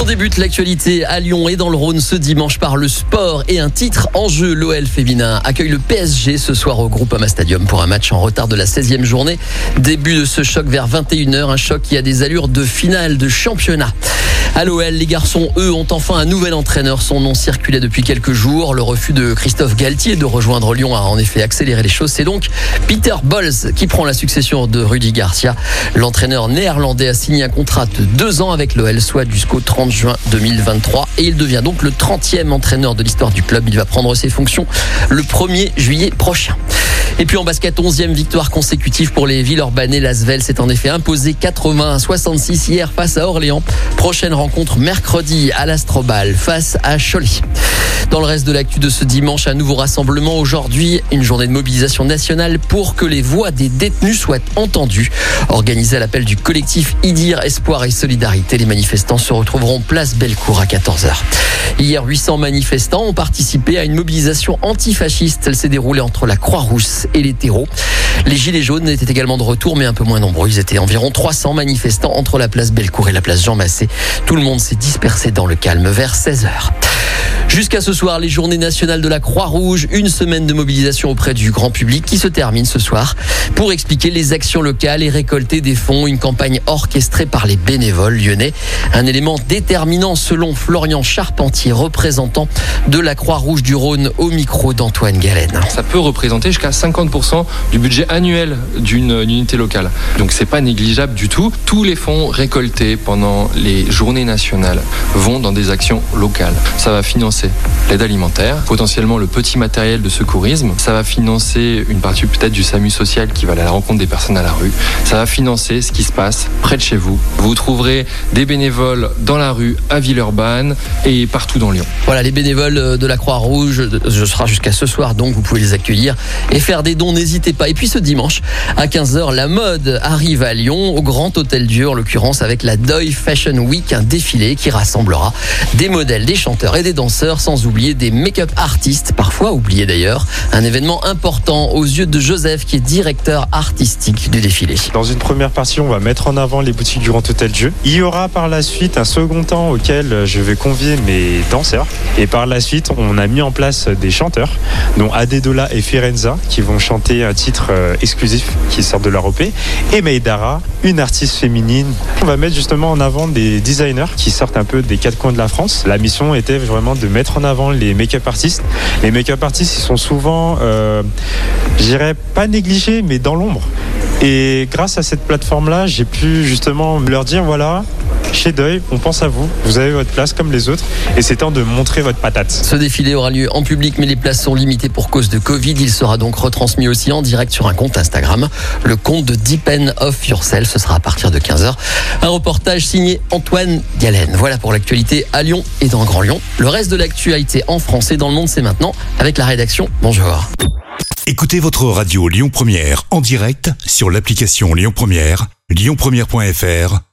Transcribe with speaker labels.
Speaker 1: On débute l'actualité à Lyon et dans le Rhône ce dimanche par le sport et un titre en jeu. L'OL féminin accueille le PSG ce soir au Groupama Stadium pour un match en retard de la 16e journée. Début de ce choc vers 21h, un choc qui a des allures de finale de championnat. À l'OL, les garçons, eux, ont enfin un nouvel entraîneur. Son nom circulait depuis quelques jours. Le refus de Christophe Galtier de rejoindre Lyon a en effet accéléré les choses. C'est donc Peter Bols qui prend la succession de Rudy Garcia. L'entraîneur néerlandais a signé un contrat de deux ans avec l'OL, soit jusqu'au 30 juin 2023. Et il devient donc le 30e entraîneur de l'histoire du club. Il va prendre ses fonctions le 1er juillet prochain. Et puis en basket, 11e victoire consécutive pour les Villeurbanais. Lasvel s'est en effet imposé 80 à 66 hier face à Orléans. Prochaine rencontre mercredi à l'Astrobal face à Choly. Dans le reste de l'actu de ce dimanche, un nouveau rassemblement aujourd'hui, une journée de mobilisation nationale pour que les voix des détenus soient entendues. Organisé à l'appel du collectif IDIR Espoir et Solidarité, les manifestants se retrouveront place Bellecour à 14h. Hier, 800 manifestants ont participé à une mobilisation antifasciste. Elle s'est déroulée entre la Croix-Rousse et les terreaux. Les Gilets jaunes étaient également de retour, mais un peu moins nombreux. Ils étaient environ 300 manifestants entre la place Bellecour et la place Jean Massé. Tout le monde s'est dispersé dans le calme vers 16h. Jusqu'à ce soir, les journées nationales de la Croix-Rouge, une semaine de mobilisation auprès du grand public qui se termine ce soir pour expliquer les actions locales et récolter des fonds, une campagne orchestrée par les bénévoles lyonnais. Un élément déterminant selon Florian Charpentier, représentant de la Croix-Rouge du Rhône au micro d'Antoine Galen.
Speaker 2: Ça peut représenter jusqu'à 50% du budget annuel d'une unité locale. Donc c'est pas négligeable du tout. Tous les fonds récoltés pendant les journées nationales vont dans des actions locales. Ça va financer l'aide alimentaire, potentiellement le petit matériel de secourisme. Ça va financer une partie peut-être du SAMU social qui va à la rencontre des personnes à la rue. Ça va financer ce qui se passe près de chez vous. Vous trouverez des bénévoles dans la rue, à Villeurbanne et partout dans Lyon.
Speaker 1: Voilà, les bénévoles de la Croix-Rouge, je serai jusqu'à ce soir, donc vous pouvez les accueillir et faire des dons, n'hésitez pas. Et puis ce dimanche, à 15h, la mode arrive à Lyon, au Grand Hôtel Dieu, en l'occurrence avec la Deuil Fashion Week, un défilé qui rassemblera des modèles, des chanteurs et des danseurs, sans oublier des make-up artistes, parfois oubliés d'ailleurs. Un événement important aux yeux de Joseph, qui est directeur artistique du défilé.
Speaker 3: Dans une première partie, on va mettre en avant les boutiques du Grand Hôtel Dieu. Il y aura par la suite un second temps auquel je vais convier mes danseurs. Et par la suite, on a mis en place des chanteurs, dont Adedola et Firenza, qui vont chanter un titre euh, exclusif qui sort de leur EP. Et Meidara, une artiste féminine. On va mettre justement en avant des designers qui sortent un peu des quatre coins de la France. La mission était vraiment de mettre en avant les make-up artistes. Les make-up artistes, ils sont souvent, euh, je dirais pas négligés, mais dans l'ombre. Et grâce à cette plateforme-là, j'ai pu justement leur dire voilà, chez Deuil, on pense à vous, vous avez votre place comme les autres, et c'est temps de montrer votre patate.
Speaker 1: Ce défilé aura lieu en public, mais les places sont limitées pour cause de Covid. Il sera donc retransmis aussi en direct sur un compte Instagram, le compte de Deepen of Yourself. Ce sera à partir de 15h. Un reportage signé Antoine Galen. Voilà pour l'actualité à Lyon et dans Grand Lyon. Le reste de l'actualité en français dans le monde, c'est maintenant avec la rédaction. Bonjour.
Speaker 4: Écoutez votre radio Lyon Première en direct sur l'application Lyon Première, lyonpremière.fr